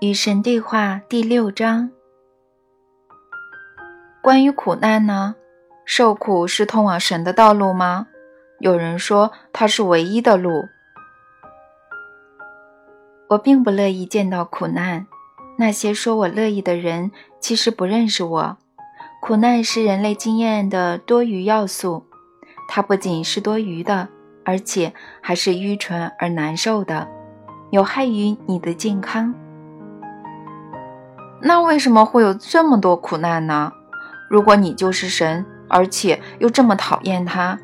与神对话第六章。关于苦难呢？受苦是通往神的道路吗？有人说它是唯一的路。我并不乐意见到苦难。那些说我乐意的人，其实不认识我。苦难是人类经验的多余要素，它不仅是多余的，而且还是愚蠢而难受的，有害于你的健康。那为什么会有这么多苦难呢？如果你就是神，而且又这么讨厌他，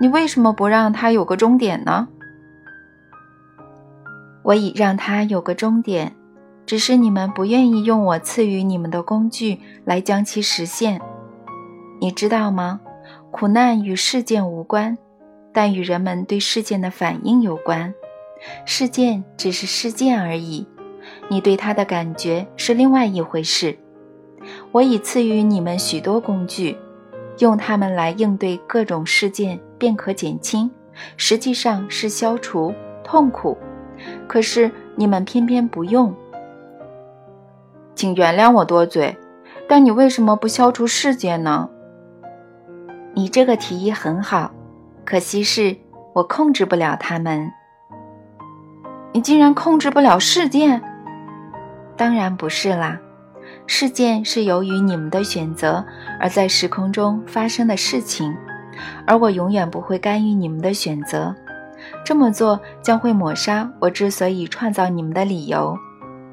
你为什么不让他有个终点呢？我已让他有个终点，只是你们不愿意用我赐予你们的工具来将其实现。你知道吗？苦难与事件无关，但与人们对事件的反应有关。事件只是事件而已。你对他的感觉是另外一回事。我已赐予你们许多工具，用它们来应对各种事件，便可减轻，实际上是消除痛苦。可是你们偏偏不用。请原谅我多嘴，但你为什么不消除事件呢？你这个提议很好，可惜是我控制不了他们。你竟然控制不了事件？当然不是啦，事件是由于你们的选择而在时空中发生的事情，而我永远不会干预你们的选择。这么做将会抹杀我之所以创造你们的理由。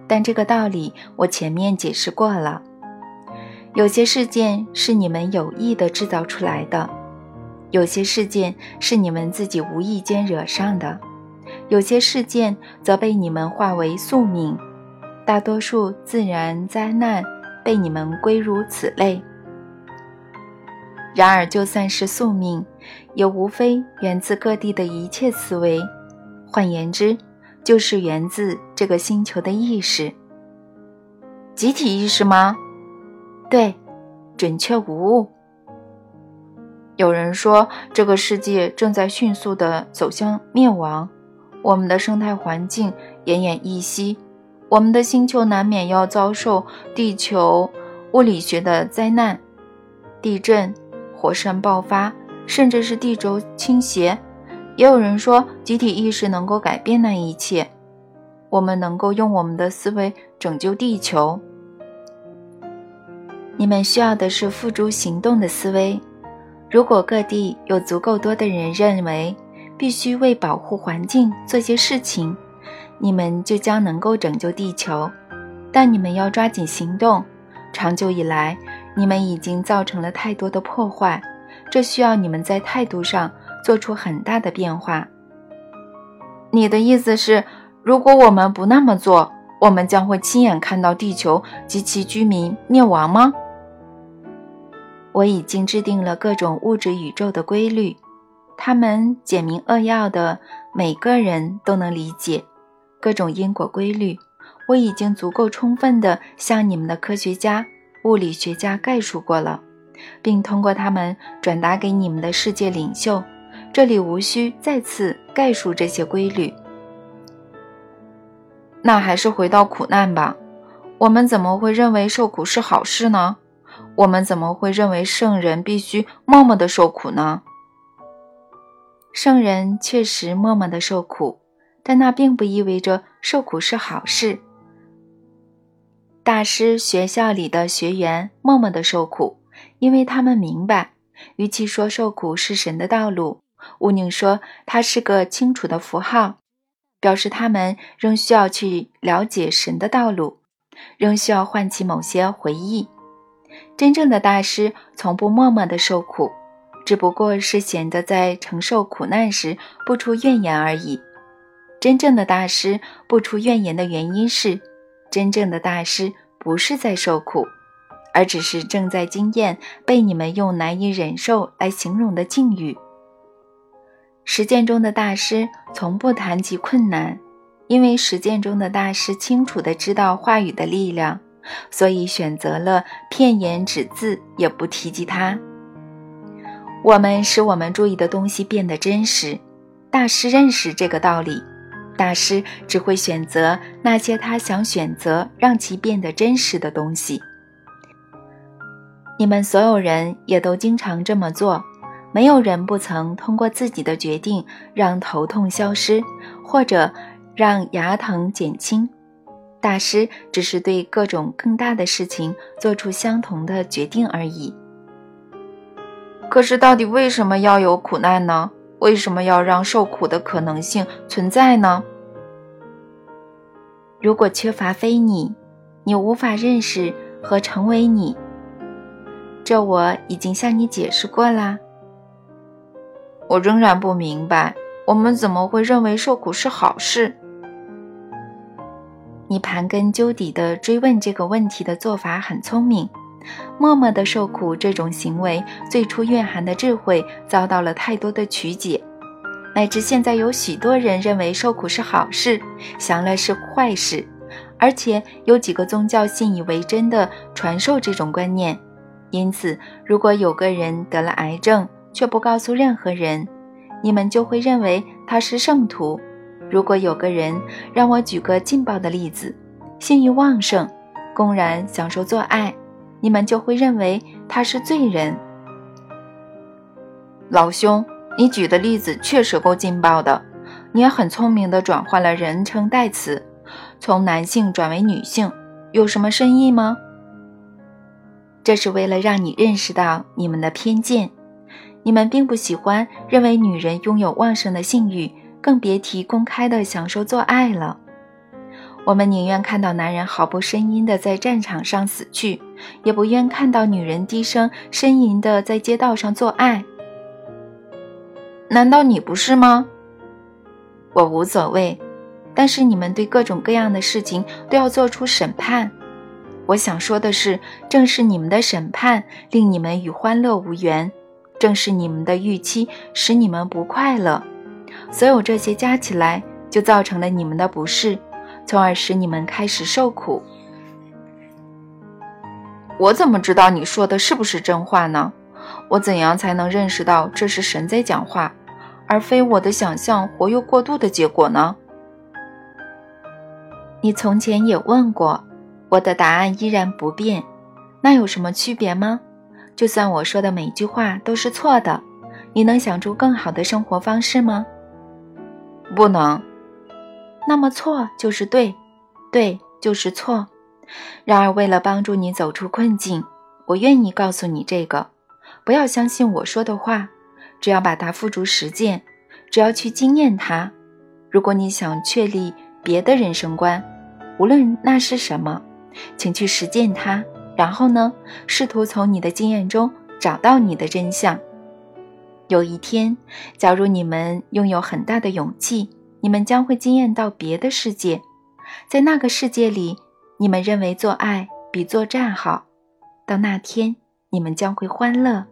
但这个道理我前面解释过了。有些事件是你们有意的制造出来的，有些事件是你们自己无意间惹上的，有些事件则被你们化为宿命。大多数自然灾难被你们归入此类。然而，就算是宿命，也无非源自各地的一切思维，换言之，就是源自这个星球的意识。集体意识吗？对，准确无误。有人说，这个世界正在迅速地走向灭亡，我们的生态环境奄奄一息。我们的星球难免要遭受地球物理学的灾难，地震、火山爆发，甚至是地轴倾斜。也有人说，集体意识能够改变那一切，我们能够用我们的思维拯救地球。你们需要的是付诸行动的思维。如果各地有足够多的人认为必须为保护环境做些事情，你们就将能够拯救地球，但你们要抓紧行动。长久以来，你们已经造成了太多的破坏，这需要你们在态度上做出很大的变化。你的意思是，如果我们不那么做，我们将会亲眼看到地球及其居民灭亡吗？我已经制定了各种物质宇宙的规律，它们简明扼要的，每个人都能理解。各种因果规律，我已经足够充分地向你们的科学家、物理学家概述过了，并通过他们转达给你们的世界领袖。这里无需再次概述这些规律。那还是回到苦难吧。我们怎么会认为受苦是好事呢？我们怎么会认为圣人必须默默的受苦呢？圣人确实默默的受苦。但那并不意味着受苦是好事。大师学校里的学员默默的受苦，因为他们明白，与其说受苦是神的道路，毋宁说它是个清楚的符号，表示他们仍需要去了解神的道路，仍需要唤起某些回忆。真正的大师从不默默的受苦，只不过是显得在承受苦难时不出怨言而已。真正的大师不出怨言的原因是，真正的大师不是在受苦，而只是正在经验被你们用难以忍受来形容的境遇。实践中的大师从不谈及困难，因为实践中的大师清楚地知道话语的力量，所以选择了片言只字也不提及它。我们使我们注意的东西变得真实，大师认识这个道理。大师只会选择那些他想选择让其变得真实的东西。你们所有人也都经常这么做，没有人不曾通过自己的决定让头痛消失，或者让牙疼减轻。大师只是对各种更大的事情做出相同的决定而已。可是，到底为什么要有苦难呢？为什么要让受苦的可能性存在呢？如果缺乏非你，你无法认识和成为你。这我已经向你解释过啦。我仍然不明白，我们怎么会认为受苦是好事？你盘根究底的追问这个问题的做法很聪明。默默的受苦这种行为，最初蕴含的智慧遭到了太多的曲解，乃至现在有许多人认为受苦是好事，享乐是坏事，而且有几个宗教信以为真的传授这种观念。因此，如果有个人得了癌症却不告诉任何人，你们就会认为他是圣徒；如果有个人，让我举个劲爆的例子，性欲旺盛，公然享受做爱。你们就会认为他是罪人。老兄，你举的例子确实够劲爆的，你也很聪明的转换了人称代词，从男性转为女性，有什么深意吗？这是为了让你认识到你们的偏见，你们并不喜欢认为女人拥有旺盛的性欲，更别提公开的享受做爱了。我们宁愿看到男人毫不呻吟地在战场上死去，也不愿看到女人低声呻吟地在街道上做爱。难道你不是吗？我无所谓，但是你们对各种各样的事情都要做出审判。我想说的是，正是你们的审判令你们与欢乐无缘，正是你们的预期使你们不快乐。所有这些加起来，就造成了你们的不适。从而使你们开始受苦。我怎么知道你说的是不是真话呢？我怎样才能认识到这是神在讲话，而非我的想象活跃过度的结果呢？你从前也问过，我的答案依然不变。那有什么区别吗？就算我说的每一句话都是错的，你能想出更好的生活方式吗？不能。那么错就是对，对就是错。然而，为了帮助你走出困境，我愿意告诉你这个：不要相信我说的话，只要把它付诸实践，只要去经验它。如果你想确立别的人生观，无论那是什么，请去实践它。然后呢，试图从你的经验中找到你的真相。有一天，假如你们拥有很大的勇气。你们将会惊艳到别的世界，在那个世界里，你们认为做爱比作战好。到那天，你们将会欢乐。